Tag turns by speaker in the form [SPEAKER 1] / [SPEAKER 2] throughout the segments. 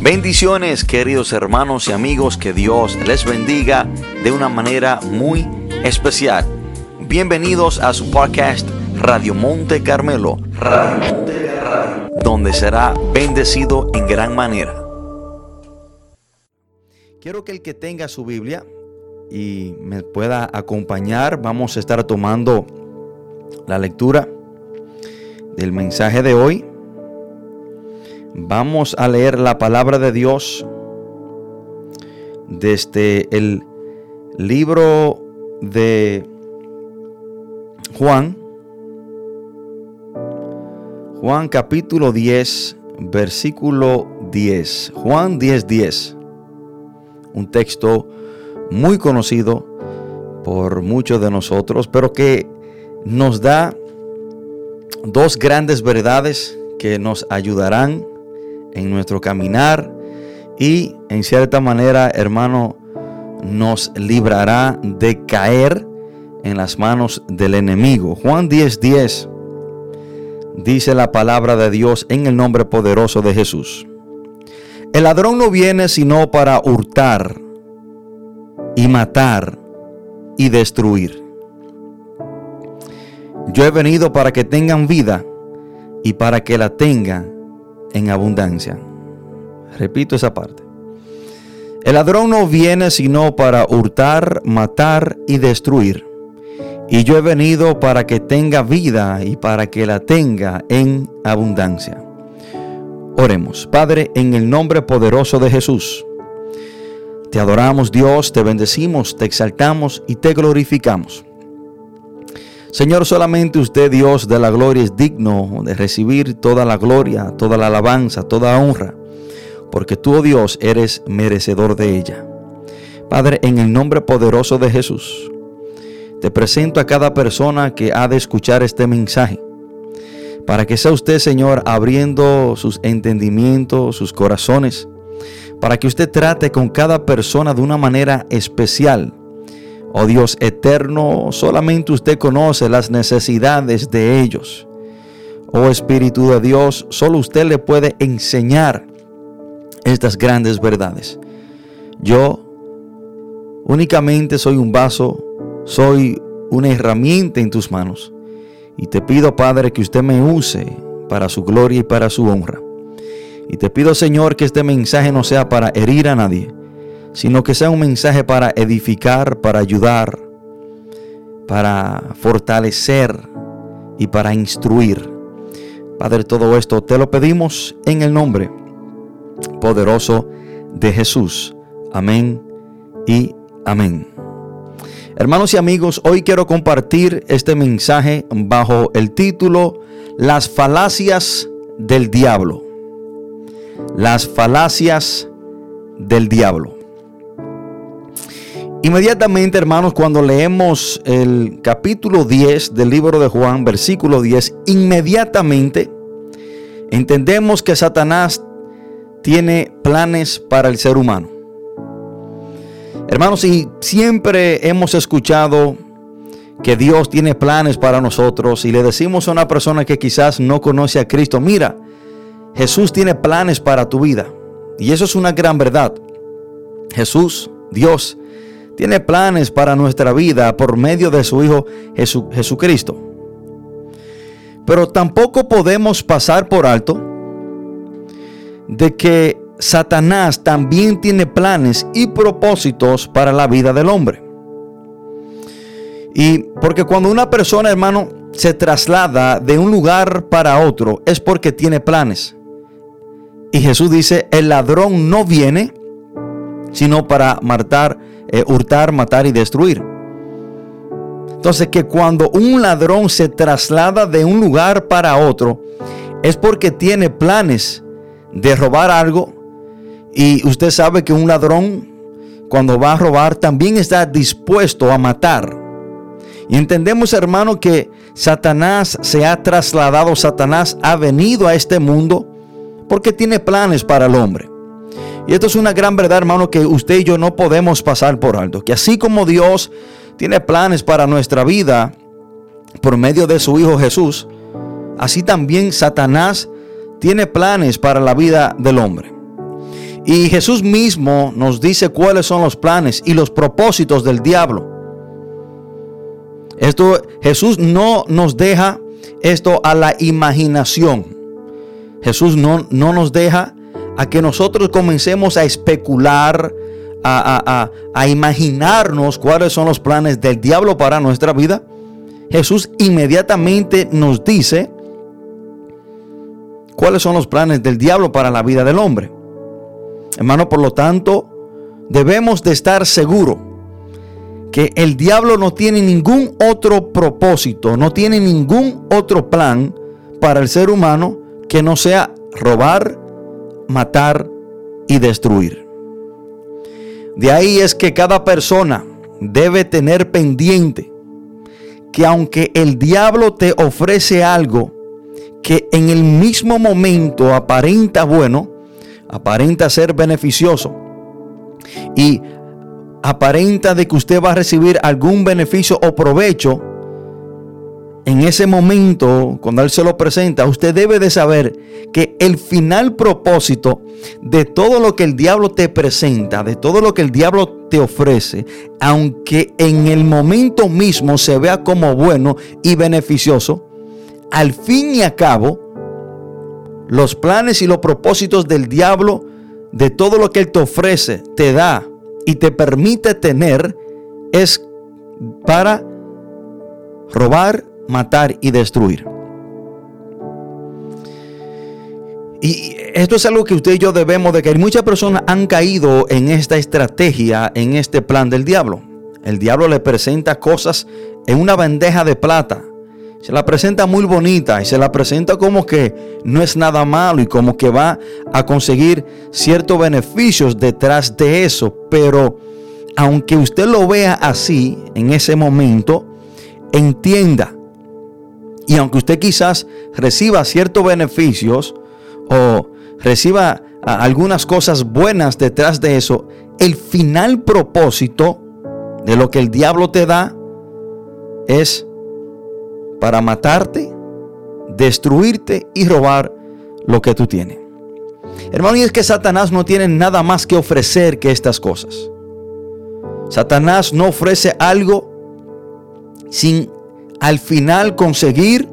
[SPEAKER 1] Bendiciones queridos hermanos y amigos, que Dios les bendiga de una manera muy especial. Bienvenidos a su podcast Radio Monte Carmelo, donde será bendecido en gran manera. Quiero que el que tenga su Biblia y me pueda acompañar, vamos a estar tomando la lectura del mensaje de hoy. Vamos a leer la palabra de Dios desde el libro de Juan. Juan capítulo 10, versículo 10. Juan 10, 10. Un texto muy conocido por muchos de nosotros, pero que nos da dos grandes verdades que nos ayudarán en nuestro caminar y en cierta manera, hermano, nos librará de caer en las manos del enemigo. Juan 10:10 10, dice la palabra de Dios en el nombre poderoso de Jesús. El ladrón no viene sino para hurtar y matar y destruir. Yo he venido para que tengan vida y para que la tengan en abundancia. Repito esa parte. El ladrón no viene sino para hurtar, matar y destruir. Y yo he venido para que tenga vida y para que la tenga en abundancia. Oremos, Padre, en el nombre poderoso de Jesús. Te adoramos Dios, te bendecimos, te exaltamos y te glorificamos. Señor, solamente usted, Dios de la gloria, es digno de recibir toda la gloria, toda la alabanza, toda honra, porque tú, oh Dios, eres merecedor de ella. Padre, en el nombre poderoso de Jesús, te presento a cada persona que ha de escuchar este mensaje, para que sea usted, Señor, abriendo sus entendimientos, sus corazones, para que usted trate con cada persona de una manera especial Oh Dios eterno, solamente usted conoce las necesidades de ellos. Oh Espíritu de Dios, solo usted le puede enseñar estas grandes verdades. Yo únicamente soy un vaso, soy una herramienta en tus manos. Y te pido, Padre, que usted me use para su gloria y para su honra. Y te pido, Señor, que este mensaje no sea para herir a nadie, sino que sea un mensaje para edificar, para ayudar, para fortalecer y para instruir. Padre, todo esto te lo pedimos en el nombre poderoso de Jesús. Amén y amén. Hermanos y amigos, hoy quiero compartir este mensaje bajo el título Las falacias del diablo. Las falacias del diablo. Inmediatamente, hermanos, cuando leemos el capítulo 10 del libro de Juan, versículo 10, inmediatamente entendemos que Satanás tiene planes para el ser humano. Hermanos, y siempre hemos escuchado que Dios tiene planes para nosotros y le decimos a una persona que quizás no conoce a Cristo, mira, Jesús tiene planes para tu vida. Y eso es una gran verdad. Jesús, Dios, tiene planes para nuestra vida por medio de su Hijo Jesucristo. Pero tampoco podemos pasar por alto de que Satanás también tiene planes y propósitos para la vida del hombre. Y porque cuando una persona, hermano, se traslada de un lugar para otro, es porque tiene planes. Y Jesús dice, el ladrón no viene sino para matar, eh, hurtar, matar y destruir. Entonces que cuando un ladrón se traslada de un lugar para otro, es porque tiene planes de robar algo. Y usted sabe que un ladrón, cuando va a robar, también está dispuesto a matar. Y entendemos, hermano, que Satanás se ha trasladado, Satanás ha venido a este mundo porque tiene planes para el hombre. Y esto es una gran verdad, hermano, que usted y yo no podemos pasar por alto. Que así como Dios tiene planes para nuestra vida por medio de su Hijo Jesús, así también Satanás tiene planes para la vida del hombre. Y Jesús mismo nos dice cuáles son los planes y los propósitos del diablo. Esto Jesús no nos deja esto a la imaginación. Jesús no, no nos deja a que nosotros comencemos a especular, a, a, imaginarnos cuáles son los planes del diablo para nuestra vida. Jesús inmediatamente nos dice cuáles son los planes del diablo para la vida del hombre. Hermano, por lo tanto, debemos de estar seguros que el diablo no tiene ningún otro propósito, no tiene ningún otro plan para el ser humano que no sea robar, matar y destruir. De ahí es que cada persona debe tener pendiente que aunque el diablo te ofrece algo que en el mismo momento aparenta bueno, aparenta ser beneficioso y aparenta de que usted va a recibir algún beneficio o provecho, en ese momento, cuando Él se lo presenta, usted debe de saber que el final propósito de todo lo que el diablo te presenta, de todo lo que el diablo te ofrece, aunque en el momento mismo se vea como bueno y beneficioso, al fin y a cabo, los planes y los propósitos del diablo, de todo lo que Él te ofrece, te da y te permite tener, es para robar, matar y destruir. Y esto es algo que usted y yo debemos de que muchas personas han caído en esta estrategia, en este plan del diablo. El diablo le presenta cosas en una bandeja de plata. Se la presenta muy bonita y se la presenta como que no es nada malo y como que va a conseguir ciertos beneficios detrás de eso. Pero aunque usted lo vea así en ese momento, entienda y aunque usted quizás reciba ciertos beneficios o reciba algunas cosas buenas detrás de eso, el final propósito de lo que el diablo te da es para matarte, destruirte y robar lo que tú tienes. Hermano, y es que Satanás no tiene nada más que ofrecer que estas cosas. Satanás no ofrece algo sin al final conseguir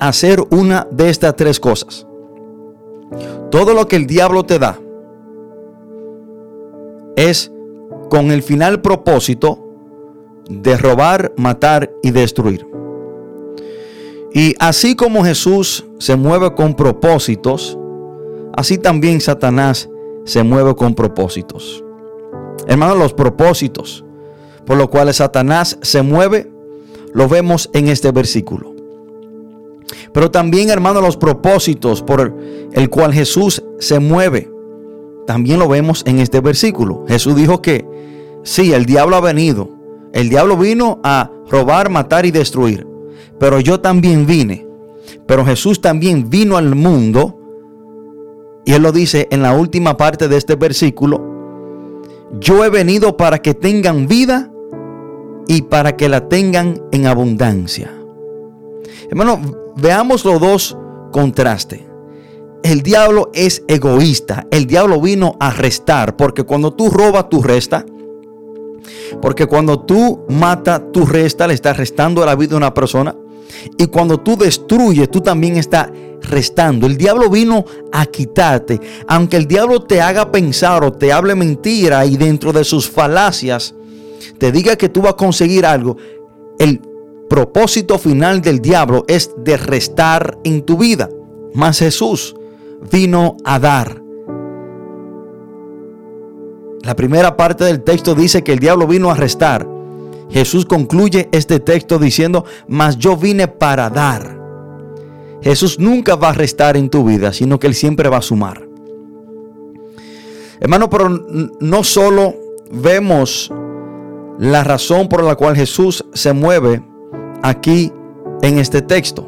[SPEAKER 1] hacer una de estas tres cosas. Todo lo que el diablo te da es con el final propósito de robar, matar y destruir. Y así como Jesús se mueve con propósitos, así también Satanás se mueve con propósitos. Hermanos, los propósitos por los cuales Satanás se mueve lo vemos en este versículo. Pero también, hermano, los propósitos por el cual Jesús se mueve, también lo vemos en este versículo. Jesús dijo que sí, el diablo ha venido. El diablo vino a robar, matar y destruir. Pero yo también vine. Pero Jesús también vino al mundo. Y él lo dice en la última parte de este versículo. Yo he venido para que tengan vida y para que la tengan en abundancia. Hermano, veamos los dos contrastes. El diablo es egoísta. El diablo vino a restar. Porque cuando tú robas, tú resta. Porque cuando tú matas, tú resta. Le estás restando la vida a una persona. Y cuando tú destruyes, tú también estás restando. El diablo vino a quitarte. Aunque el diablo te haga pensar o te hable mentira y dentro de sus falacias te diga que tú vas a conseguir algo, el propósito final del diablo es de restar en tu vida. Mas Jesús vino a dar. La primera parte del texto dice que el diablo vino a restar. Jesús concluye este texto diciendo, mas yo vine para dar. Jesús nunca va a restar en tu vida, sino que Él siempre va a sumar. Hermano, pero no solo vemos la razón por la cual Jesús se mueve aquí en este texto,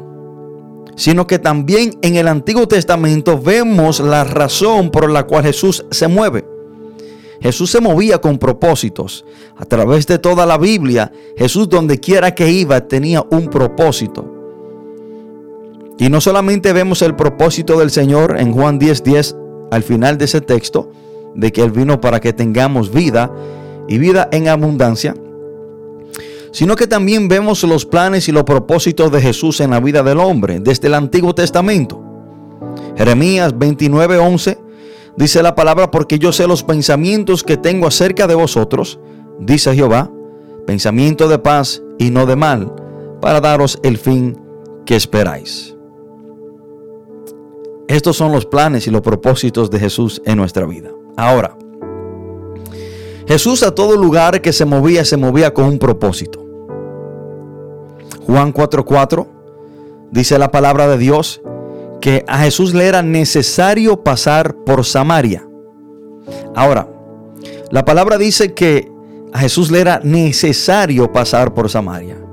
[SPEAKER 1] sino que también en el Antiguo Testamento vemos la razón por la cual Jesús se mueve. Jesús se movía con propósitos. A través de toda la Biblia, Jesús donde quiera que iba tenía un propósito. Y no solamente vemos el propósito del Señor en Juan 10:10 10, al final de ese texto, de que Él vino para que tengamos vida y vida en abundancia, sino que también vemos los planes y los propósitos de Jesús en la vida del hombre desde el Antiguo Testamento. Jeremías 29:11 dice la palabra, porque yo sé los pensamientos que tengo acerca de vosotros, dice Jehová, pensamiento de paz y no de mal, para daros el fin que esperáis. Estos son los planes y los propósitos de Jesús en nuestra vida. Ahora, Jesús a todo lugar que se movía, se movía con un propósito. Juan 4:4 dice la palabra de Dios que a Jesús le era necesario pasar por Samaria. Ahora, la palabra dice que a Jesús le era necesario pasar por Samaria.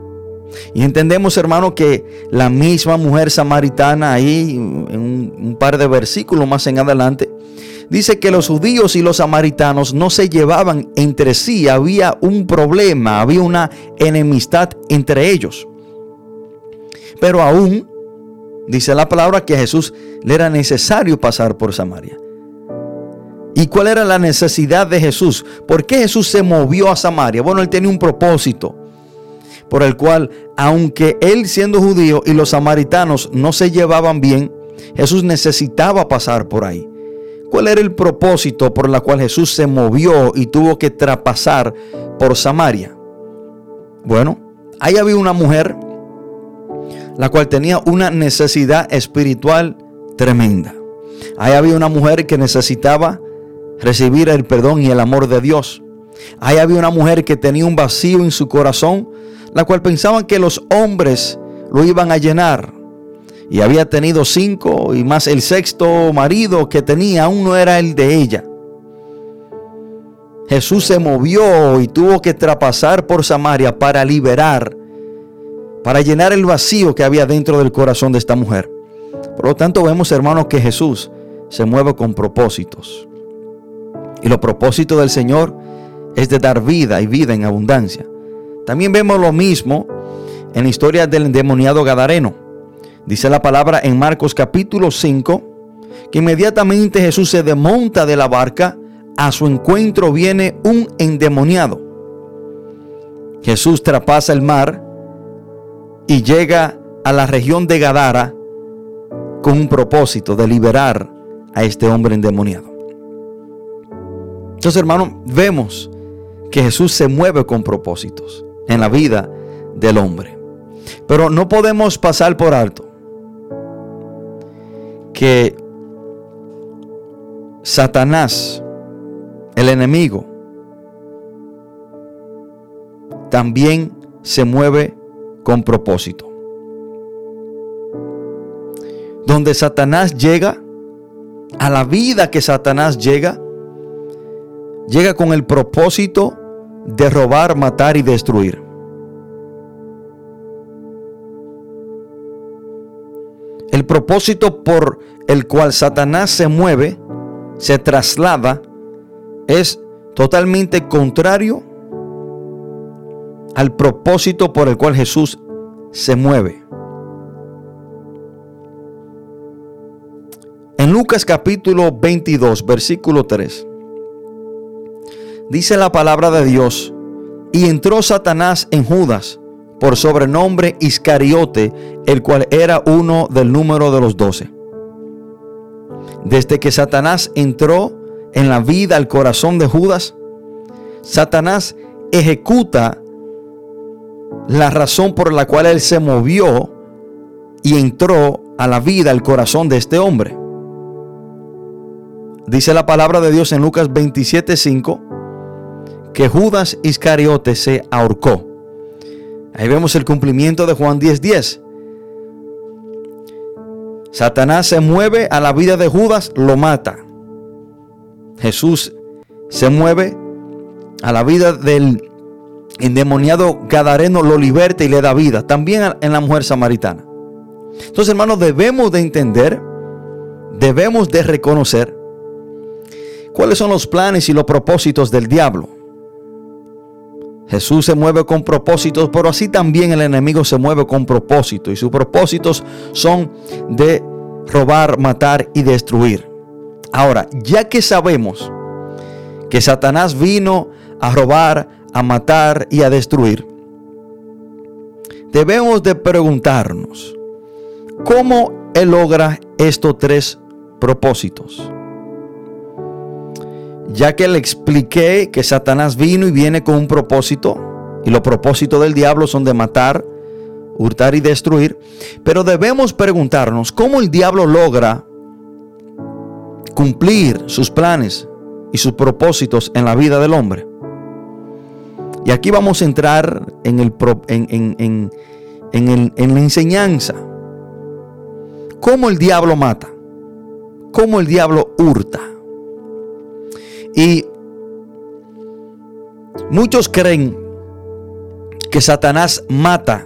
[SPEAKER 1] Y entendemos, hermano, que la misma mujer samaritana, ahí en un, par de versículos más en adelante, dice que los judíos y los samaritanos no se llevaban entre sí, había un problema, había una enemistad entre ellos. Pero aún, dice la palabra, que a Jesús le era necesario pasar por Samaria. ¿Y cuál era la necesidad de Jesús? ¿Por qué Jesús se movió a Samaria? Bueno, él tenía un propósito por el cual, aunque él siendo judío y los samaritanos no se llevaban bien, Jesús necesitaba pasar por ahí. ¿Cuál era el propósito por el cual Jesús se movió y tuvo que traspasar por Samaria? Bueno, ahí había una mujer la cual tenía una necesidad espiritual tremenda. Ahí había una mujer que necesitaba recibir el perdón y el amor de Dios. Ahí había una mujer que tenía un vacío en su corazón la cual pensaban que los hombres lo iban a llenar. Y había tenido cinco y más el sexto marido que tenía aún no era el de ella. Jesús se movió y tuvo que traspasar por Samaria para liberar, para llenar el vacío que había dentro del corazón de esta mujer. Por lo tanto, vemos, hermanos, que Jesús se mueve con propósitos. Y los propósitos del Señor es de dar vida y vida en abundancia. También vemos lo mismo en la historia del endemoniado Gadareno. Dice la palabra en Marcos capítulo 5 que inmediatamente Jesús se desmonta de la barca, a su encuentro viene un endemoniado. Jesús traspasa el mar y llega a la región de Gadara con un propósito de liberar a este hombre endemoniado. Entonces, hermanos, vemos que Jesús se mueve con propósitos en la vida del hombre. Pero no podemos pasar por alto que Satanás, el enemigo, también se mueve con propósito. Donde Satanás llega, a la vida que Satanás llega, llega con el propósito de robar, matar y destruir. El propósito por el cual Satanás se mueve, se traslada, es totalmente contrario al propósito por el cual Jesús se mueve. En Lucas capítulo 22, versículo 3 dice la palabra de Dios, y entró Satanás en Judas, por sobrenombre Iscariote, el cual era uno del número de los doce. Desde que Satanás entró en la vida, al corazón de Judas, Satanás ejecuta la razón por la cual él se movió y entró a la vida, al corazón de este hombre. Dice la palabra de Dios en Lucas 27:5 que Judas Iscariote se ahorcó. Ahí vemos el cumplimiento de Juan 10:10. Satanás se mueve a la vida de Judas, lo mata. Jesús se mueve a la vida del endemoniado Gadareno, lo liberta y le da vida. También en la mujer samaritana. Entonces, hermanos, debemos de entender, debemos de reconocer cuáles son los planes y los propósitos del diablo. Jesús se mueve con propósitos, pero así también el enemigo se mueve con propósitos. Y sus propósitos son de robar, matar y destruir. Ahora, ya que sabemos que Satanás vino a robar, a matar y a destruir, debemos de preguntarnos, ¿cómo Él logra estos tres propósitos? Ya que le expliqué que Satanás vino y viene con un propósito, y los propósitos del diablo son de matar, hurtar y destruir, pero debemos preguntarnos cómo el diablo logra cumplir sus planes y sus propósitos en la vida del hombre. Y aquí vamos a entrar en, el, en, en la enseñanza. ¿Cómo el diablo mata? ¿Cómo el diablo hurta? Y muchos creen que Satanás mata.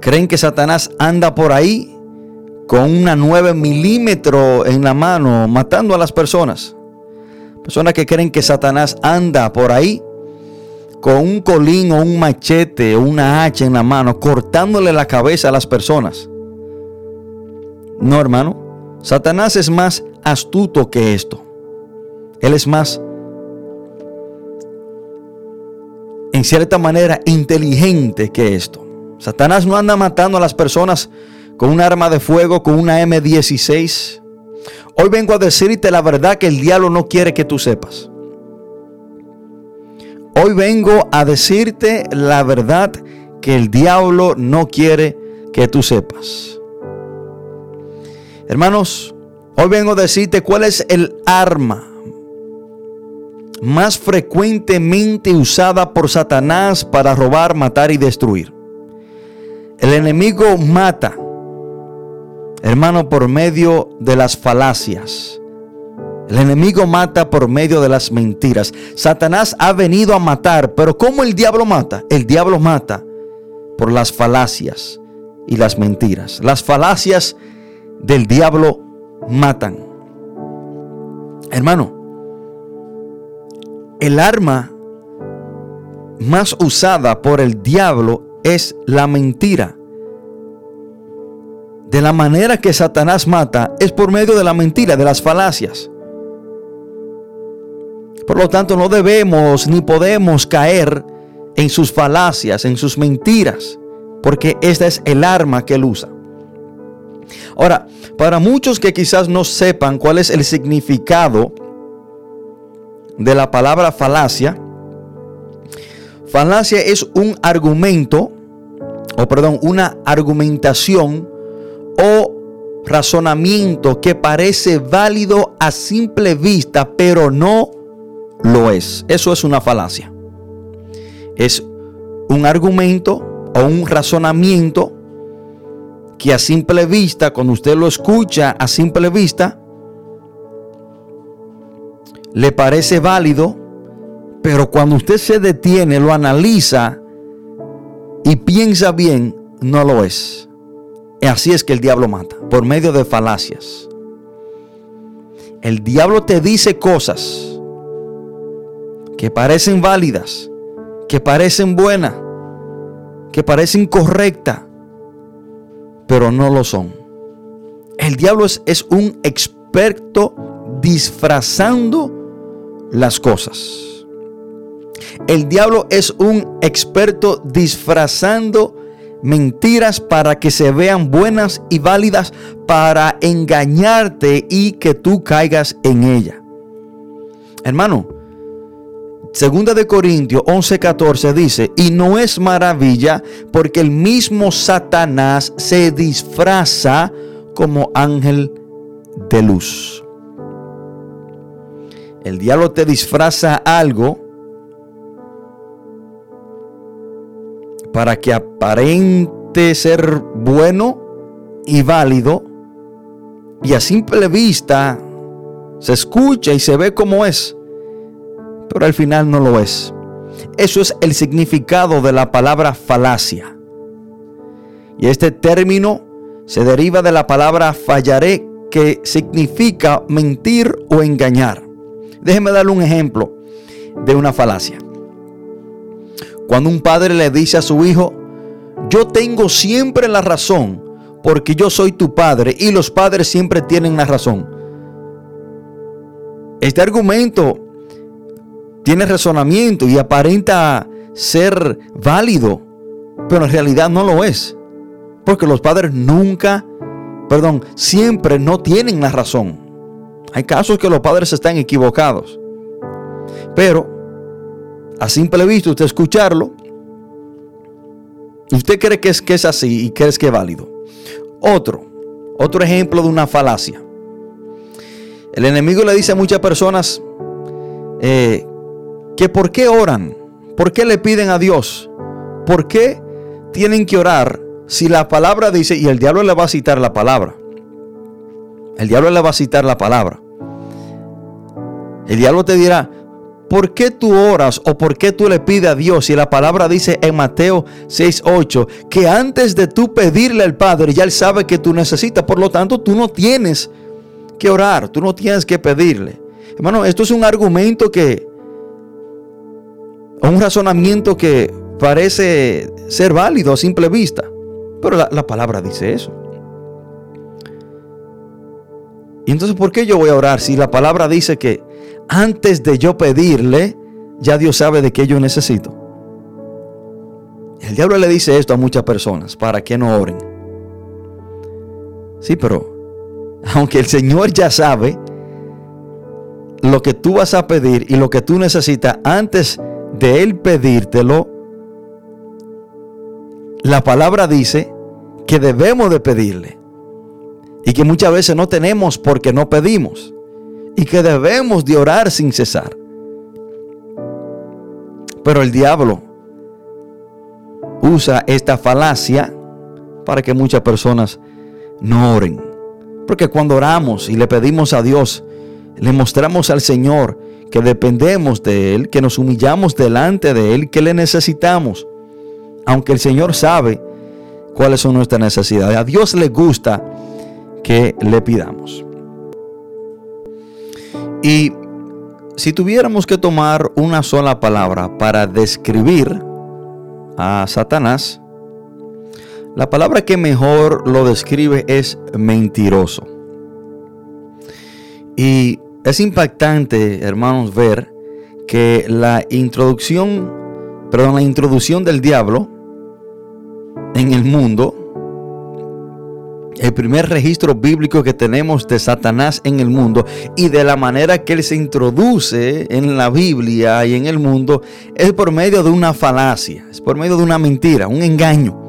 [SPEAKER 1] Creen que Satanás anda por ahí con una 9 milímetros en la mano matando a las personas. Personas que creen que Satanás anda por ahí con un colín o un machete o una hacha en la mano cortándole la cabeza a las personas. No, hermano. Satanás es más astuto que esto. Él es más, en cierta manera, inteligente que esto. Satanás no anda matando a las personas con un arma de fuego, con una M16. Hoy vengo a decirte la verdad que el diablo no quiere que tú sepas. Hoy vengo a decirte la verdad que el diablo no quiere que tú sepas. Hermanos, hoy vengo a decirte cuál es el arma más frecuentemente usada por Satanás para robar, matar y destruir. El enemigo mata hermano, por medio de las falacias. El enemigo mata por medio de las mentiras. Satanás ha venido a matar, pero ¿cómo el diablo mata? El diablo mata por las falacias y las mentiras. Las falacias del diablo matan. Hermano, el arma más usada por el diablo es la mentira de la manera que Satanás mata es por medio de la mentira, de las falacias. Por lo tanto, no debemos ni podemos caer en sus falacias, en sus mentiras, porque esta es el arma que él usa. Ahora, para muchos que quizás no sepan cuál es el significado de la palabra falacia, falacia es un argumento, o perdón, una argumentación o razonamiento que parece válido a simple vista, pero no lo es. Eso es una falacia. Es un argumento o un razonamiento que a simple vista, cuando usted lo escucha a simple vista, le parece válido, pero cuando usted se detiene, lo analiza y piensa bien, no lo es. Así es que el diablo mata, por medio de falacias. El diablo te dice cosas que parecen válidas, que parecen buenas, que parecen correctas, pero no lo son. El diablo es, es un experto disfrazando las cosas. El diablo es un experto disfrazando mentiras para que se vean buenas y válidas para engañarte y que tú caigas en ella. Hermano, Segunda de Corintios 11:14 dice, y no es maravilla porque el mismo Satanás se disfraza como ángel de luz. El diablo te disfraza algo para que aparente ser bueno y válido y a simple vista se escucha y se ve como es, pero al final no lo es. Eso es el significado de la palabra falacia. Y este término se deriva de la palabra fallaré, que significa mentir o engañar. Déjeme darle un ejemplo de una falacia. Cuando un padre le dice a su hijo, yo tengo siempre la razón porque yo soy tu padre y los padres siempre tienen la razón. este argumento tiene razonamiento y aparenta ser válido, pero en realidad no lo es. Porque los padres nunca, perdón, siempre no tienen la razón. Hay casos que los padres están equivocados. Pero, a simple vista, usted escucharlo, usted cree que es, que es así y cree que es válido. Otro, otro ejemplo de una falacia. El enemigo le dice a muchas personas eh, que por qué oran, por qué le piden a Dios, por qué tienen que orar si la palabra dice, y el diablo le va a citar la palabra. El diablo le va a citar la palabra. El diablo te dirá, ¿por qué tú oras o por qué tú le pides a Dios si la palabra dice en Mateo 6:8 que antes de tú pedirle al Padre ya él sabe que tú necesitas, por lo tanto tú no tienes que orar, tú no tienes que pedirle. Hermano, esto es un argumento que, un razonamiento que parece ser válido a simple vista, pero la, la palabra dice eso. Y entonces, ¿por qué yo voy a orar si la palabra dice que antes de yo pedirle, ya Dios sabe de qué yo necesito? El diablo le dice esto a muchas personas para que no oren. Sí, pero aunque el Señor ya sabe lo que tú vas a pedir y lo que tú necesitas antes de Él pedírtelo, la palabra dice que debemos de pedirle. Y que muchas veces no tenemos porque no pedimos. Y que debemos de orar sin cesar. Pero el diablo usa esta falacia para que muchas personas no oren. Porque cuando oramos y le pedimos a Dios, le mostramos al Señor que dependemos de Él, que nos humillamos delante de Él, que le necesitamos. Aunque el Señor sabe cuáles son nuestras necesidades. A Dios le gusta que le pidamos. Y si tuviéramos que tomar una sola palabra para describir a Satanás, la palabra que mejor lo describe es mentiroso. Y es impactante, hermanos, ver que la introducción, perdón, la introducción del diablo en el mundo, el primer registro bíblico que tenemos de Satanás en el mundo y de la manera que él se introduce en la Biblia y en el mundo es por medio de una falacia, es por medio de una mentira, un engaño.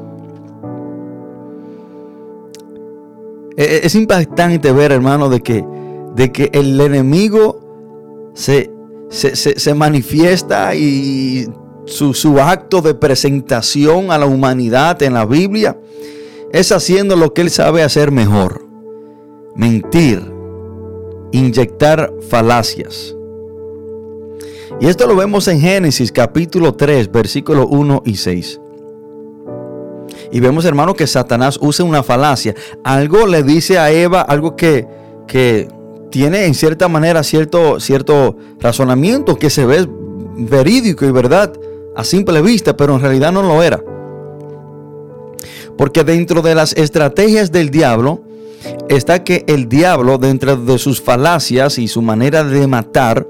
[SPEAKER 1] E, e, es impactante ver, hermano, de que, de que el enemigo se, se, manifiesta y su, su, acto de presentación a la humanidad en la Biblia es haciendo lo que él sabe hacer mejor. Mentir, inyectar falacias. Y esto lo vemos en Génesis capítulo 3, versículos 1 y 6. Y vemos, hermano, que Satanás usa una falacia. Algo le dice a Eva, algo que, que tiene en cierta manera cierto, cierto razonamiento que se ve verídico y verdad a simple vista, pero en realidad no lo era. Porque dentro de las estrategias del diablo está que el diablo, dentro de sus falacias y su manera de matar,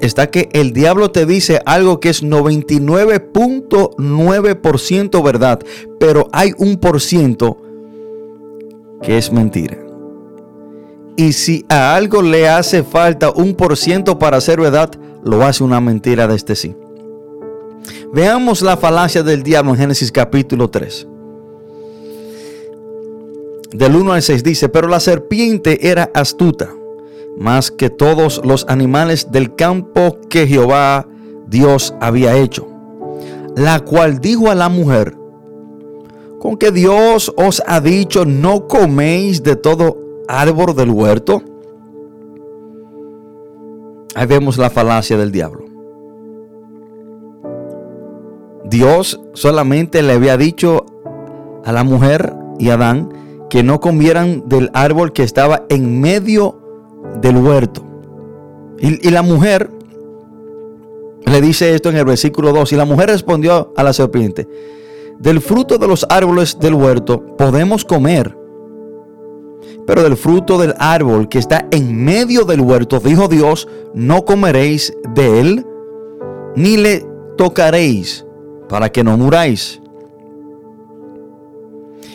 [SPEAKER 1] está que el diablo te dice algo que es 99.9% verdad, pero hay un por ciento que es mentira. Y si a algo le hace falta un por ciento para ser verdad, lo hace una mentira de este sí. Veamos la falacia del diablo en Génesis capítulo 3. Del 1 al 6 dice, pero la serpiente era astuta más que todos los animales del campo que Jehová Dios había hecho. La cual dijo a la mujer, con que Dios os ha dicho, no coméis de todo árbol del huerto. Ahí vemos la falacia del diablo. Dios solamente le había dicho a la mujer y a Adán que no comieran del árbol que estaba en medio del huerto. Y, la mujer le dice esto en el versículo 2. Y la mujer respondió a la serpiente, del fruto de los árboles del huerto podemos comer, Pero del fruto del árbol que está en medio del huerto, dijo Dios, no comeréis de él, ni le tocaréis, para que no muráis.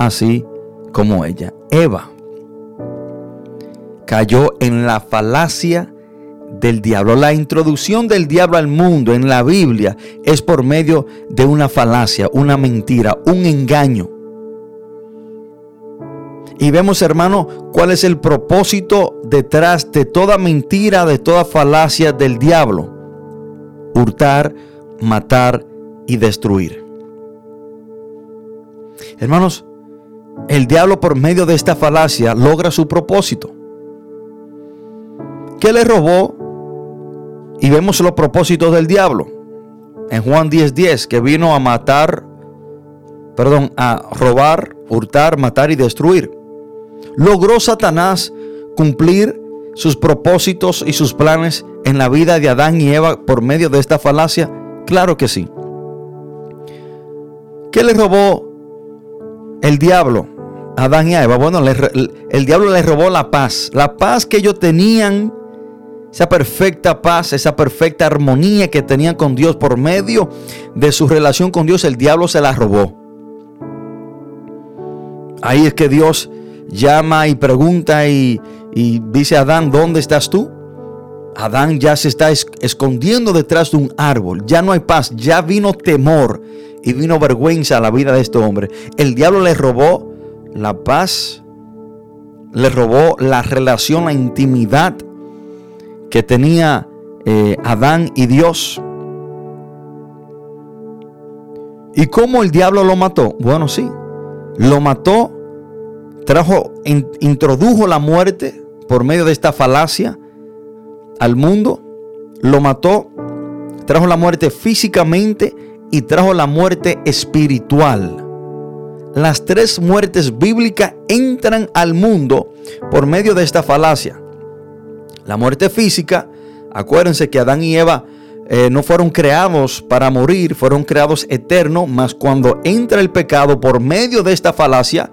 [SPEAKER 1] así como ella. Eva cayó en la falacia del diablo. La introducción del diablo al mundo en la Biblia es por medio de una falacia, una mentira, un engaño. Y vemos, hermano, cuál es el propósito detrás de toda mentira, de toda falacia del diablo. Hurtar, matar y destruir. Hermanos, el diablo por medio de esta falacia logra su propósito. ¿Qué le robó? Y vemos los propósitos del diablo. En Juan 10:10, 10, que vino a matar, perdón, a robar, hurtar, matar y destruir. ¿Logró Satanás cumplir sus propósitos y sus planes en la vida de Adán y Eva por medio de esta falacia? Claro que sí. ¿Qué le robó el diablo? Adán y Eva. Bueno, el diablo les robó la paz. La paz que ellos tenían, esa perfecta paz, esa perfecta armonía que tenían con Dios por medio de su relación con Dios, el diablo se la robó. Ahí es que Dios llama y pregunta y, y dice a Adán, ¿dónde estás tú? Adán ya se está escondiendo detrás de un árbol. Ya no hay paz, ya vino temor y vino vergüenza a la vida de este hombre. El diablo le robó la paz, le robó la relación, la intimidad que tenía eh, Adán y Dios. ¿Y cómo el diablo lo mató? Bueno, sí, lo mató, trajo, introdujo la muerte por medio de esta falacia al mundo, lo mató, trajo la muerte físicamente y trajo la muerte espiritual las tres muertes bíblicas entran al mundo por medio de esta falacia. La muerte física, acuérdense que Adán y Eva eh, no fueron creados para morir, fueron creados eternos, mas cuando entra el pecado por medio de esta falacia,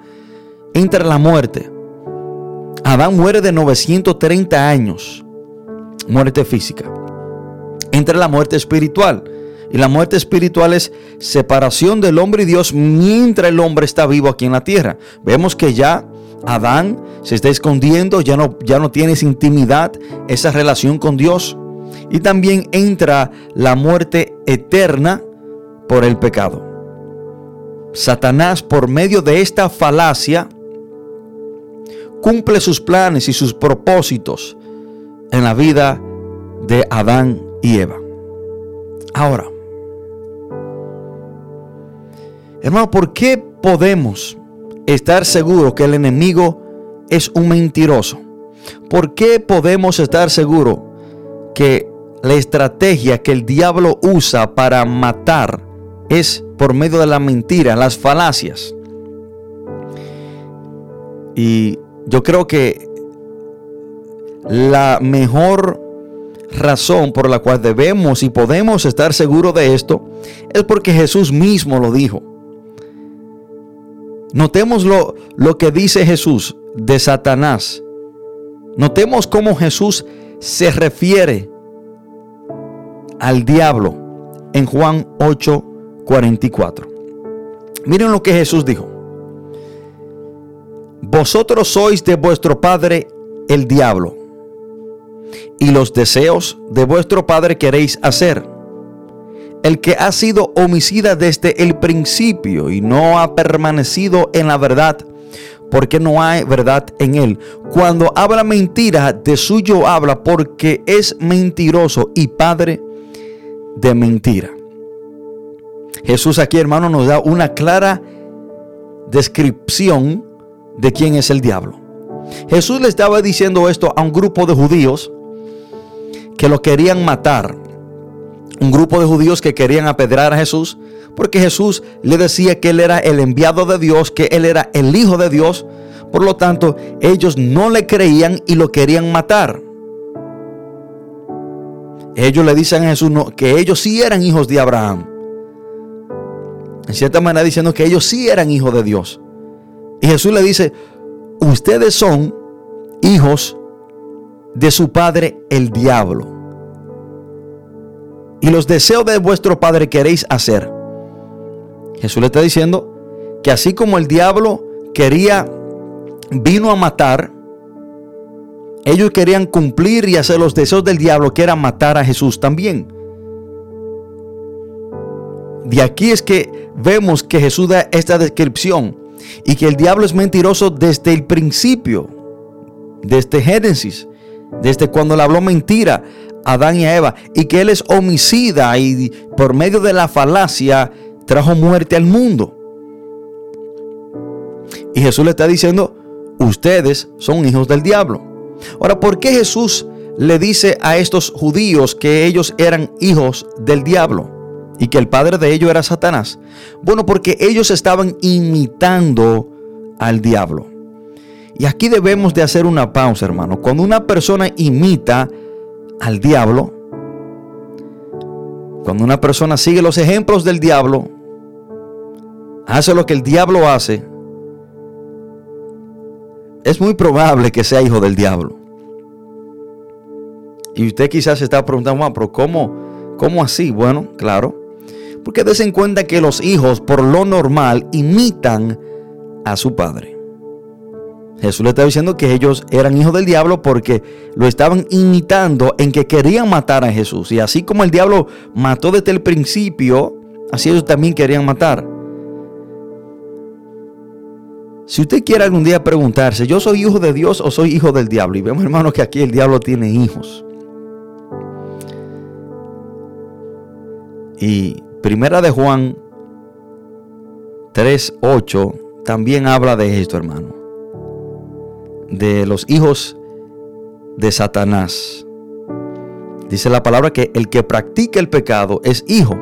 [SPEAKER 1] entra la muerte. Adán muere de 930 años, muerte física. Entra la muerte espiritual. Y la muerte espiritual es separación del hombre y Dios mientras el hombre está vivo aquí en la tierra. Vemos que ya Adán se está escondiendo, ya no, ya no tiene intimidad, esa relación con Dios. Y también entra la muerte eterna por el pecado. Satanás, por medio de esta falacia, cumple sus planes y sus propósitos en la vida de Adán y Eva. Ahora, Hermano, ¿por qué podemos estar seguros que el enemigo es un mentiroso? ¿Por qué podemos estar seguros que la estrategia que el diablo usa para matar es por medio de la mentira, las falacias? Y yo creo que la mejor razón por la cual debemos y podemos estar seguros de esto es porque Jesús mismo lo dijo. Notemos lo, lo que dice Jesús de Satanás. Notemos cómo Jesús se refiere al diablo en Juan 8, 44. Miren lo que Jesús dijo. Vosotros sois de vuestro padre el diablo, y los deseos de vuestro padre queréis hacer el que ha sido homicida desde el principio y no ha permanecido en la verdad, porque no hay verdad en él. Cuando habla mentira, de suyo habla porque es mentiroso y padre de mentira. Jesús aquí, hermano, nos da una clara descripción de quién es el diablo. Jesús le estaba diciendo esto a un grupo de judíos que lo querían matar. Un grupo de judíos que querían apedrar a Jesús porque Jesús le decía que él era el enviado de Dios, que él era el Hijo de Dios. Por lo tanto, ellos no le creían y lo querían matar. Ellos le dicen a Jesús que ellos sí eran hijos de Abraham. En cierta manera diciendo que ellos sí eran hijos de Dios. Y Jesús le dice, ustedes son hijos de su padre el diablo. Y los deseos de vuestro padre queréis hacer. Jesús le está diciendo que así como el diablo quería, vino a matar, ellos querían cumplir y hacer los deseos del diablo, que era matar a Jesús también. De aquí es que vemos que Jesús da esta descripción y que el diablo es mentiroso desde el principio, desde Génesis, desde cuando le habló mentira Adán y a Eva, y que él es homicida y por medio de la falacia trajo muerte al mundo. Y Jesús le está diciendo, ustedes son hijos del diablo. Ahora, ¿por qué Jesús le dice a estos judíos que ellos eran hijos del diablo y que el padre de ellos era Satanás? Bueno, porque ellos estaban imitando al diablo. Y aquí debemos de hacer una pausa, hermano. Cuando una persona imita al diablo, cuando una persona sigue los ejemplos del diablo, hace lo que el diablo hace, es muy probable que sea hijo del diablo. Y usted quizás se está preguntando, pero ¿cómo, ¿cómo así? Bueno, claro. Porque des en cuenta que los hijos, por lo normal, imitan a su padre. Jesús le está diciendo que ellos eran hijos del diablo porque lo estaban imitando en que querían matar a Jesús. Y así como el diablo mató desde el principio, así ellos también querían matar. Si usted quiere algún día preguntarse, ¿yo soy hijo de Dios o soy hijo del diablo? Y vemos, hermanos, que aquí el diablo tiene hijos. Y Primera de Juan 3:8 también habla de esto, hermano. De los hijos de Satanás. Dice la palabra que el que practica el pecado es hijo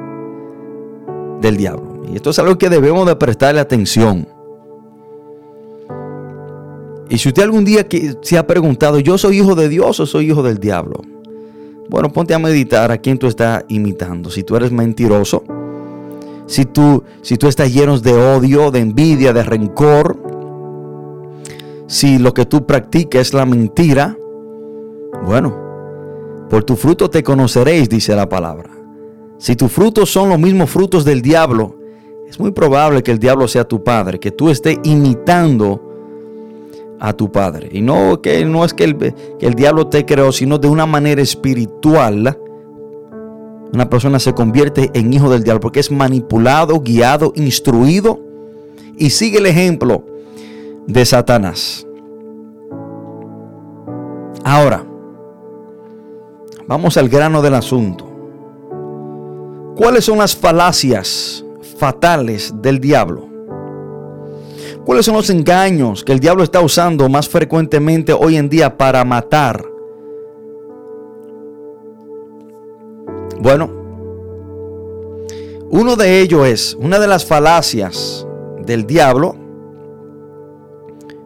[SPEAKER 1] del diablo. Y esto es algo que debemos de prestarle atención. Y si usted algún día se ha preguntado, ¿yo soy hijo de Dios o soy hijo del diablo? Bueno, ponte a meditar a quién tú estás imitando. Si tú eres mentiroso, si tú, si tú estás lleno de odio, de envidia, de rencor, si lo que tú practicas es la mentira, bueno, por tu fruto te conoceréis, dice la palabra. Si tus frutos son los mismos frutos del diablo, es muy probable que el diablo sea tu padre, que tú estés imitando a tu padre. Y no, que, no es que el, que el diablo te creó, sino de una manera espiritual. Una persona se convierte en hijo del diablo porque es manipulado, guiado, instruido y sigue el ejemplo de Satanás. Ahora, vamos al grano del asunto. ¿Cuáles son las falacias fatales del diablo? ¿Cuáles son los engaños que el diablo está usando más frecuentemente hoy en día para matar? Bueno, uno de ellos es, una de las falacias del diablo,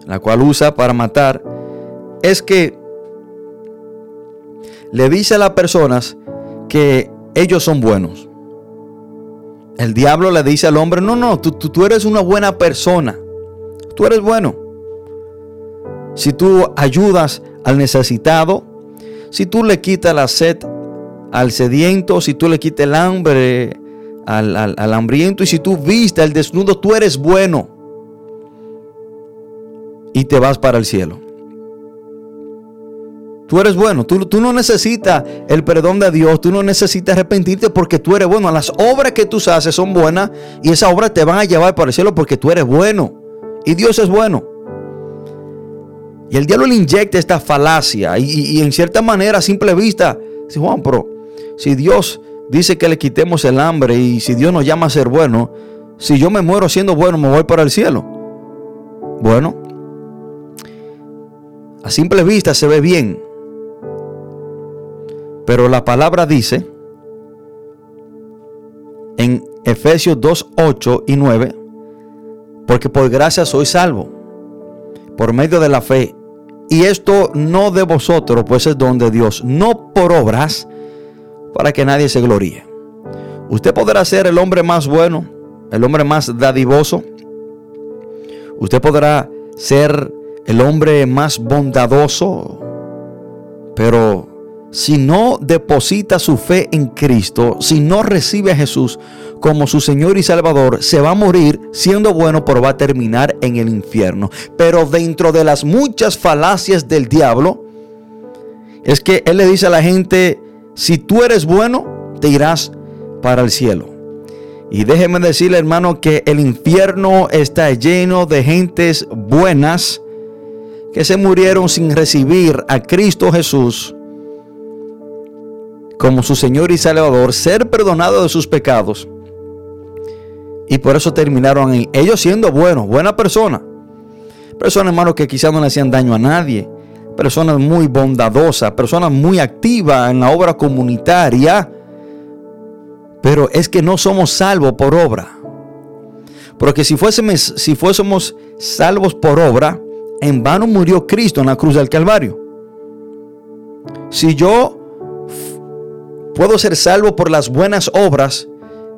[SPEAKER 1] la cual usa para matar, es que le dice a las personas que ellos son buenos. El diablo le dice al hombre, no, no, tú, tú eres una buena persona tú eres bueno. Si tú ayudas al necesitado, si tú le quitas la sed al sediento, si tú le quitas el hambre al, hambriento y si tú viste al desnudo, tú eres bueno. Y te vas para el cielo. Tú eres bueno, tú, tú, no necesitas el perdón de Dios, tú no necesitas arrepentirte porque tú eres bueno. Las obras que tú haces son buenas y esas obras te van a llevar para el cielo porque tú eres bueno. Y Dios es bueno. Y el diablo le inyecta esta falacia. Y, en cierta manera, a simple vista, dice Juan, pero si Dios dice que le quitemos el hambre y si Dios nos llama a ser bueno, si yo me muero siendo bueno, me voy para el cielo. Bueno, A simple vista se ve bien. Pero la palabra dice en Efesios 2, 8 y 9, porque por gracia soy salvo, por medio de la fe. Y esto no de vosotros, pues es don de Dios, no por obras, para que nadie se gloríe. Usted podrá ser el hombre más bueno, el hombre más dadivoso. Usted podrá ser el hombre más bondadoso. Pero si no deposita su fe en Cristo, si no recibe a Jesús como su Señor y Salvador, se va a morir siendo bueno, pero va a terminar en el infierno. Pero dentro de las muchas falacias del diablo, es que Él le dice a la gente, si tú eres bueno, te irás para el cielo. Y déjeme decirle, hermano, que el infierno está lleno de gentes buenas que se murieron sin recibir a Cristo Jesús como su Señor y Salvador, ser perdonado de sus pecados. Y por eso terminaron ahí. Ellos siendo buenos, buena persona. Personas, hermanos, que quizás no le hacían daño a nadie. Personas muy bondadosas, personas muy activas en la obra comunitaria pero es que no somos salvos por obra. Porque si si fuésemos salvos por obra, en vano murió Cristo en la cruz del Calvario. Si yo puedo ser salvo por las buenas obras,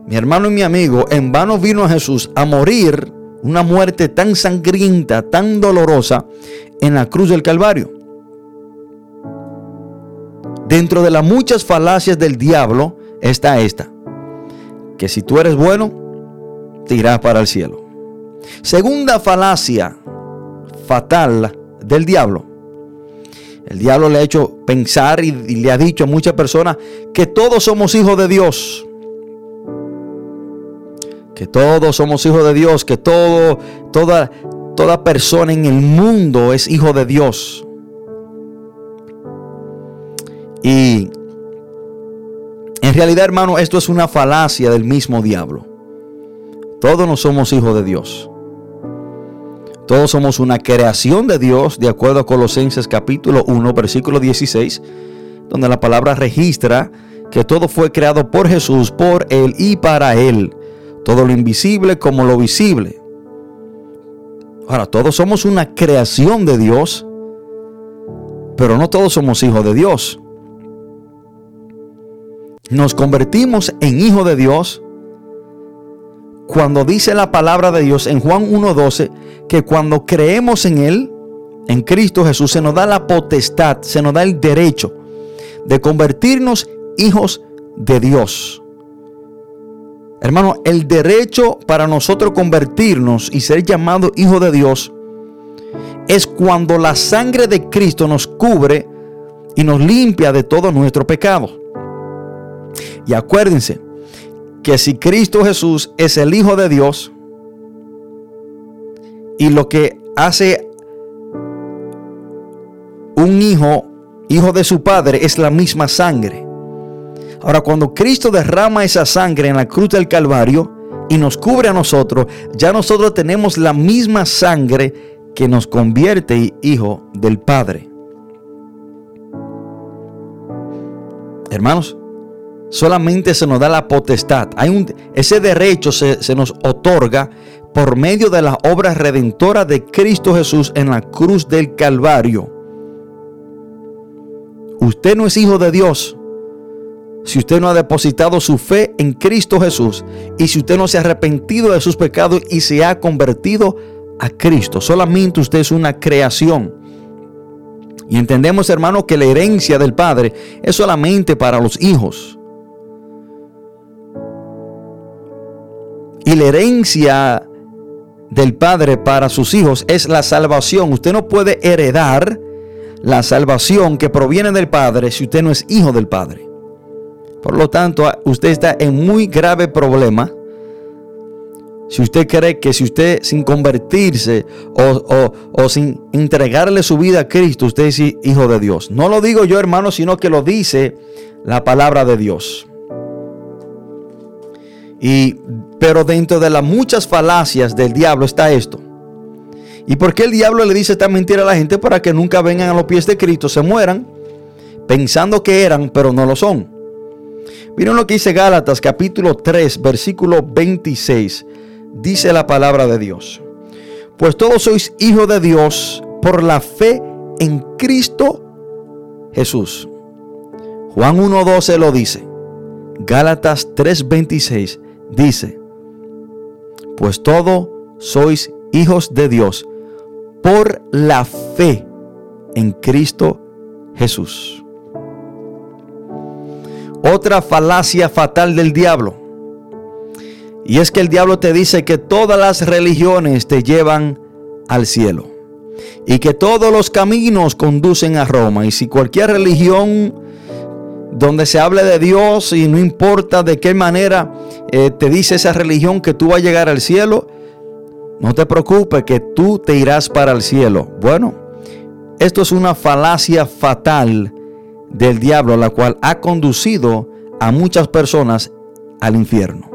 [SPEAKER 1] mi hermano y mi amigo, en vano vino a Jesús a morir una muerte tan sangrienta, tan dolorosa en la cruz del Calvario. Dentro de las muchas falacias del diablo está esta que si tú eres bueno, te irás para el cielo. Segunda falacia fatal del diablo. El diablo le ha hecho pensar y, le ha dicho a muchas personas que todos somos hijos de Dios. Que todos somos hijos de Dios, que todo, toda, toda persona en el mundo es hijo de Dios. Y en realidad, hermano, esto es una falacia del mismo diablo. Todos no somos hijos de Dios. Todos somos una creación de Dios, de acuerdo a Colosenses capítulo 1, versículo 16, donde la palabra registra que todo fue creado por Jesús, por Él y para Él. Todo lo invisible como lo visible. Ahora, todos somos una creación de Dios, pero no todos somos hijos de Dios nos convertimos en hijo de Dios cuando dice la palabra de Dios en Juan 1.12 que cuando creemos en Él, en Cristo Jesús, se nos da la potestad, se nos da el derecho de convertirnos hijos de Dios. Hermano, el derecho para nosotros convertirnos y ser llamados hijos de Dios es cuando la sangre de Cristo nos cubre y nos limpia de todo nuestro pecado. Y acuérdense que si Cristo Jesús es el Hijo de Dios y lo que hace un hijo, hijo de su padre, es la misma sangre. Ahora, cuando Cristo derrama esa sangre en la cruz del Calvario y nos cubre a nosotros, ya nosotros tenemos la misma sangre que nos convierte hijo del Padre. Hermanos, solamente se nos da la potestad. Hay un, ese derecho se, se nos otorga por medio de la obra redentora de Cristo Jesús en la cruz del Calvario. Usted no es hijo de Dios si usted no ha depositado su fe en Cristo Jesús y si usted no se ha arrepentido de sus pecados y se ha convertido a Cristo. Solamente usted es una creación. Y entendemos, hermano, que la herencia del Padre es solamente para los hijos. La herencia del Padre para sus hijos es la salvación. Usted no puede heredar la salvación que proviene del Padre si usted no es hijo del Padre. Por lo tanto, usted está en muy grave problema. Si usted cree que si usted sin convertirse o, o, sin entregarle su vida a Cristo, usted es hijo de Dios. No lo digo yo, hermano, sino que lo dice la palabra de Dios. Y, pero dentro de las muchas falacias del diablo está esto. ¿Y por qué el diablo le dice esta mentira a la gente? Para que nunca vengan a los pies de Cristo, se mueran, pensando que eran, pero no lo son. Miren lo que dice Gálatas capítulo 3, versículo 26. Dice la palabra de Dios. Pues todos sois hijos de Dios por la fe en Cristo Jesús. Juan 1.12 lo dice. Gálatas 3.26 dice, pues todos sois hijos de Dios por la fe en Cristo Jesús. Otra falacia fatal del diablo. Y es que el diablo te dice que todas las religiones te llevan al cielo. Y que todos los caminos conducen a Roma. Y si cualquier religión donde se hable de Dios y no importa de qué manera eh, te dice esa religión que tú vas a llegar al cielo, no te preocupes que tú te irás para el cielo. Bueno, esto es una falacia fatal del diablo, la cual ha conducido a muchas personas al infierno.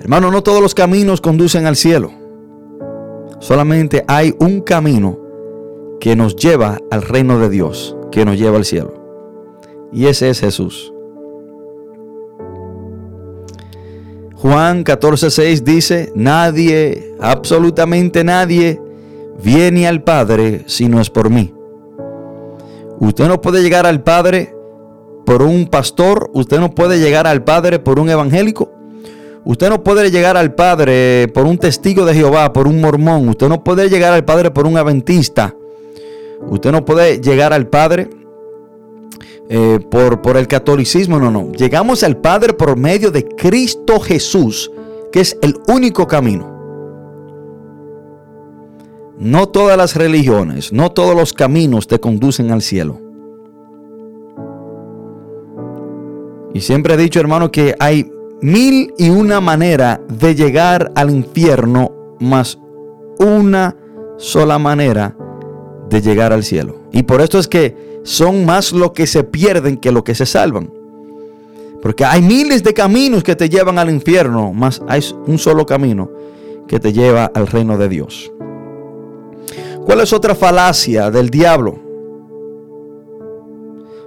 [SPEAKER 1] Hermano, no todos los caminos conducen al cielo. Solamente hay un camino que nos lleva al reino de Dios, que nos lleva al cielo. Y ese es Jesús. Juan 14:6 dice, nadie, absolutamente nadie, viene al Padre si no es por mí. Usted no puede llegar al Padre por un pastor, usted no puede llegar al Padre por un evangélico, usted no puede llegar al Padre por un testigo de Jehová, por un mormón, usted no puede llegar al Padre por un adventista, usted no puede llegar al Padre eh, por, por el catolicismo, no, no. Llegamos al Padre por medio de Cristo Jesús, que es el único camino. No todas las religiones, no todos los caminos te conducen al cielo. Y siempre he dicho, hermano, que hay mil y una manera de llegar al infierno, más una sola manera de llegar al cielo. Y por esto es que son más lo que se pierden que lo que se salvan. Porque hay miles de caminos que te llevan al infierno, más hay un solo camino que te lleva al reino de Dios. ¿Cuál es otra falacia del diablo?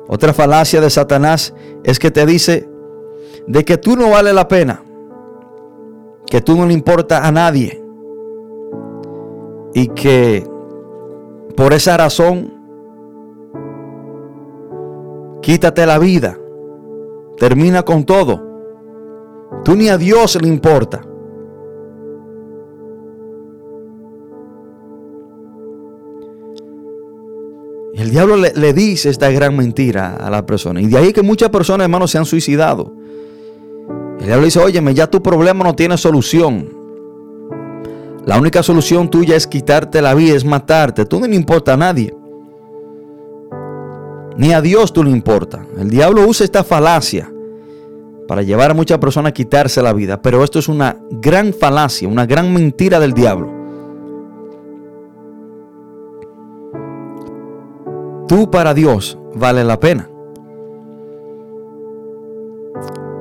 [SPEAKER 1] Otra falacia de Satanás es que te dice de que tú no vale la pena, que tú no le importa a nadie y que por esa razón Quítate la vida. Termina con todo. Tú ni a Dios le importa. El diablo le, dice esta gran mentira a la persona. Y de ahí que muchas personas, hermanos, se han suicidado. El diablo dice, óyeme, ya tu problema no tiene solución. La única solución tuya es quitarte la vida, es matarte. Tú no le importa a nadie. Ni a Dios tú le importa. El diablo usa esta falacia para llevar a muchas personas a quitarse la vida. Pero esto es una gran falacia, una gran mentira del diablo. Tú para Dios vale la pena.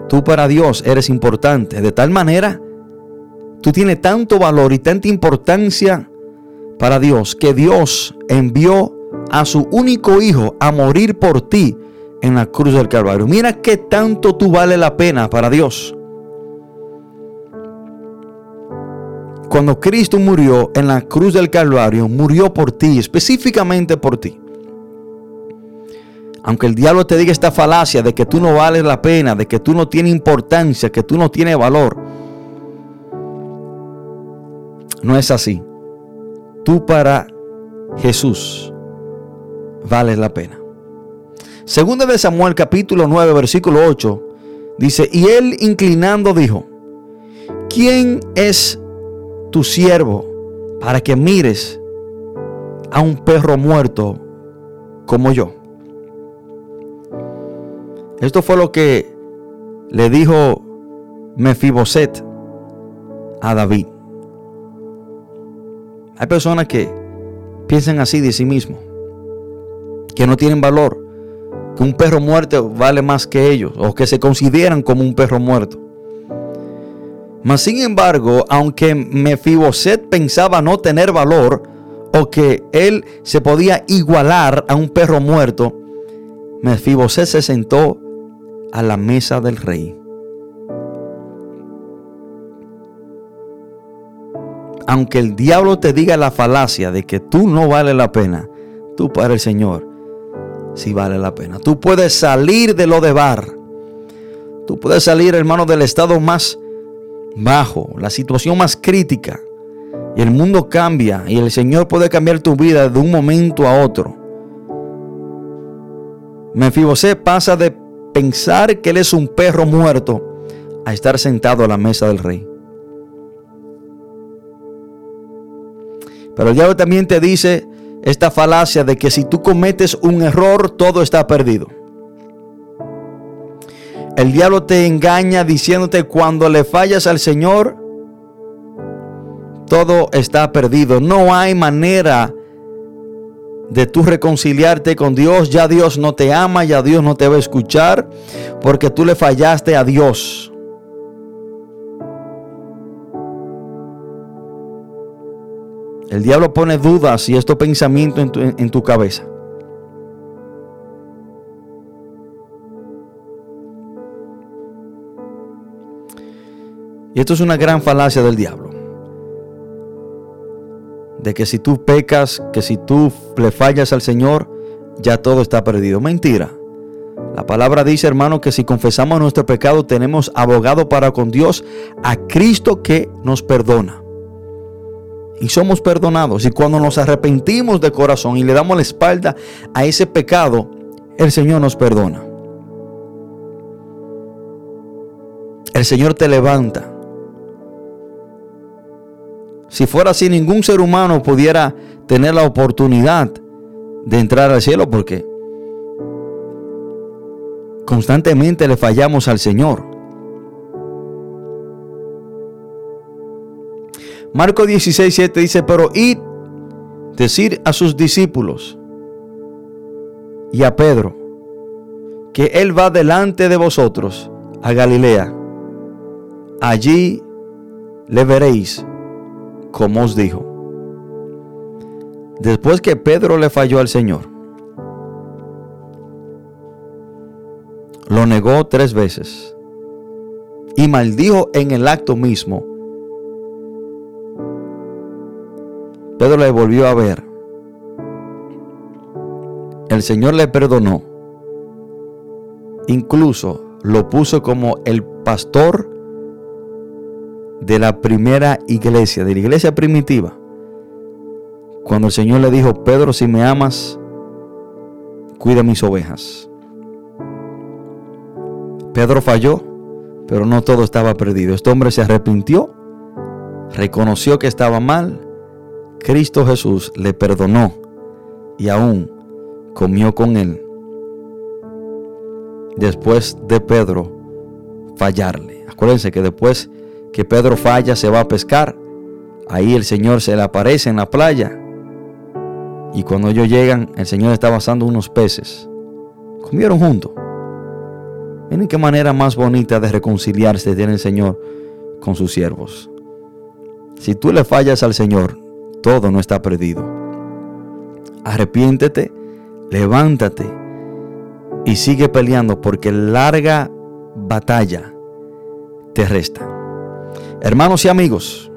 [SPEAKER 1] Tú para Dios eres importante. De tal manera, tú tienes tanto valor y tanta importancia para Dios que Dios envió a su único hijo a morir por ti en la cruz del Calvario. Mira qué tanto tú vale la pena para Dios. Cuando Cristo murió en la cruz del Calvario, murió por ti, específicamente por ti. Aunque el diablo te diga esta falacia de que tú no vales la pena, de que tú no tienes importancia, que tú no tienes valor, no es así. Tú para Jesús vale la pena. Segunda de Samuel capítulo 9 versículo 8 dice, y él inclinando dijo, ¿quién es tu siervo para que mires a un perro muerto como yo? Esto fue lo que le dijo Mefiboset a David. Hay personas que piensan así de sí mismos que no tienen valor, que un perro muerto vale más que ellos, o que se consideran como un perro muerto. Mas sin embargo, aunque Mefiboset pensaba no tener valor o que él se podía igualar a un perro muerto, Mefiboset se sentó a la mesa del rey. Aunque el diablo te diga la falacia de que tú no vale la pena, tú para el Señor sí vale la pena. Tú puedes salir de lo de bar. Tú puedes salir, hermano, del estado más bajo, la situación más crítica. Y el mundo cambia y el Señor puede cambiar tu vida de un momento a otro. Mefibosé pasa de pensar que él es un perro muerto a estar sentado a la mesa del rey. Pero el diablo también te dice esta falacia de que si tú cometes un error, todo está perdido. El diablo te engaña diciéndote cuando le fallas al Señor, todo está perdido. No hay manera de tú reconciliarte con Dios. Ya Dios no te ama, ya Dios no te va a escuchar porque tú le fallaste a Dios. El diablo pone dudas y estos pensamientos en tu, en tu cabeza. Y esto es una gran falacia del diablo. De que si tú pecas, que si tú le fallas al Señor, ya todo está perdido. Mentira. La palabra dice, hermano, que si confesamos nuestro pecado, tenemos abogado para con Dios a Cristo que nos perdona. Y somos perdonados. Y cuando nos arrepentimos de corazón y le damos la espalda a ese pecado, el Señor nos perdona. El Señor te levanta. Si fuera así, ningún ser humano pudiera tener la oportunidad de entrar al cielo porque constantemente le fallamos al Señor. Marco 16, 7 dice, pero id, decir a sus discípulos y a Pedro, que Él va delante de vosotros a Galilea. Allí le veréis como os dijo. Después que Pedro le falló al Señor, lo negó tres veces y maldijo en el acto mismo. Pedro le volvió a ver. El Señor le perdonó. Incluso lo puso como el pastor de la primera iglesia, de la iglesia primitiva, cuando el Señor le dijo, Pedro, si me amas, cuida mis ovejas. Pedro falló, pero no todo estaba perdido. Este hombre se arrepintió, reconoció que estaba mal, Cristo Jesús le perdonó y aún comió con él después de Pedro fallarle. Acuérdense que después que Pedro falla, se va a pescar. Ahí el Señor se le aparece en la playa. Y cuando ellos llegan, el Señor está asando unos peces. Comieron juntos. Miren qué manera más bonita de reconciliarse tiene el Señor con sus siervos. Si tú le fallas al Señor, todo no está perdido. Arrepiéntete, levántate y sigue peleando porque larga batalla te resta. Hermanos y amigos,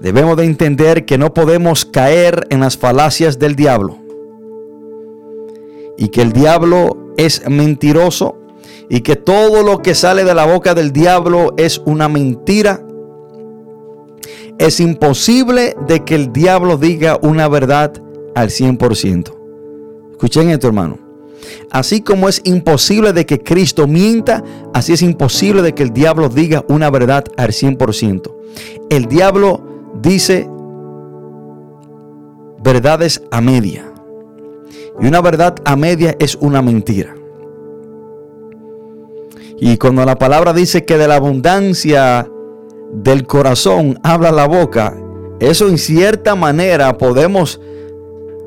[SPEAKER 1] debemos de entender que no podemos caer en las falacias del diablo y que el diablo es mentiroso y que todo lo que sale de la boca del diablo es una mentira. Es imposible de que el diablo diga una verdad al 100%. Escuchen esto, hermano. Así como es imposible de que Cristo mienta, así es imposible de que el diablo diga una verdad al 100%. El diablo dice verdades a media. Y una verdad a media es una mentira. Y cuando la palabra dice que de la abundancia del corazón habla la boca, eso en cierta manera podemos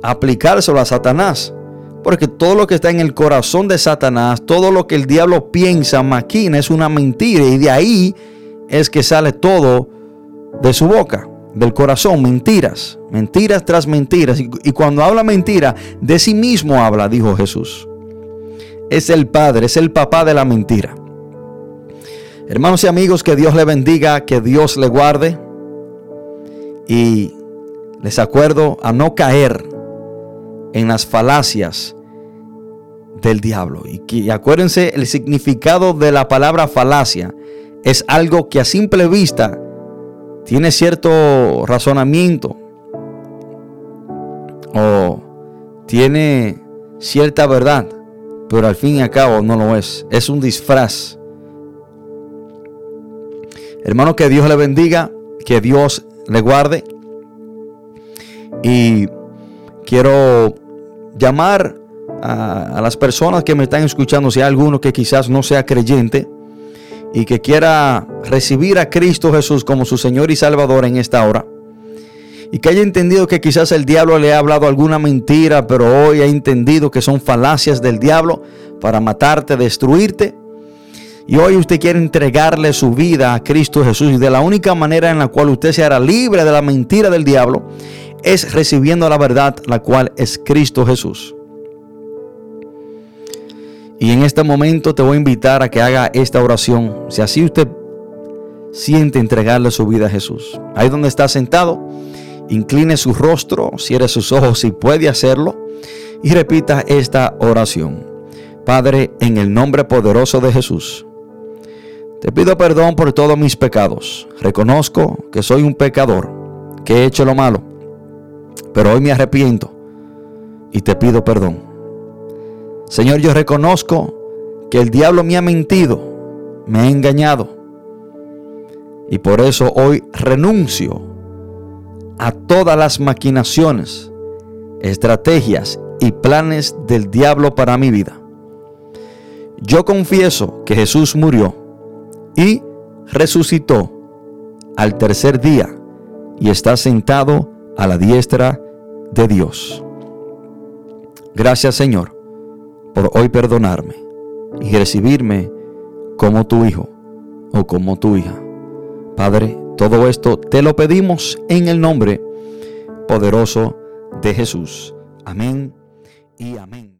[SPEAKER 1] aplicárselo a Satanás. Porque todo lo que está en el corazón de Satanás, todo lo que el diablo piensa, maquina, es una mentira. Y de ahí es que sale todo de su boca, del corazón, mentiras, mentiras tras mentiras. Y, y cuando habla mentira, de sí mismo habla, dijo Jesús. Es el padre, es el papá de la mentira. Hermanos y amigos, que Dios le bendiga, que Dios le guarde. Y les acuerdo a no caer en las falacias del diablo. Y, acuérdense, el significado de la palabra falacia es algo que a simple vista tiene cierto razonamiento o tiene cierta verdad, pero al fin y al cabo no lo es. Es un disfraz. Hermano, que Dios le bendiga, que Dios le guarde. Y quiero llamar a, las personas que me están escuchando, si hay alguno que quizás no sea creyente y que quiera recibir a Cristo Jesús como su Señor y Salvador en esta hora, y que haya entendido que quizás el diablo le ha hablado alguna mentira, pero hoy ha entendido que son falacias del diablo para matarte, destruirte. Y hoy usted quiere entregarle su vida a Cristo Jesús y de la única manera en la cual usted se hará libre de la mentira del diablo es recibiendo la verdad, la cual es Cristo Jesús. Y en este momento te voy a invitar a que haga esta oración. Si así usted siente entregarle su vida a Jesús. Ahí donde está sentado, incline su rostro, cierre sus ojos si puede hacerlo y repita esta oración. Padre, en el nombre poderoso de Jesús, te pido perdón por todos mis pecados. Reconozco que soy un pecador, que he hecho lo malo, pero hoy me arrepiento y te pido perdón. Señor, yo reconozco que el diablo me ha mentido, me ha engañado. Y por eso hoy renuncio a todas las maquinaciones, estrategias y planes del diablo para mi vida. Yo confieso que Jesús murió y resucitó al tercer día y está sentado a la diestra de Dios. Gracias Señor por hoy perdonarme y recibirme como tu hijo o como tu hija. Padre, todo esto te lo pedimos en el nombre poderoso de Jesús. Amén y amén.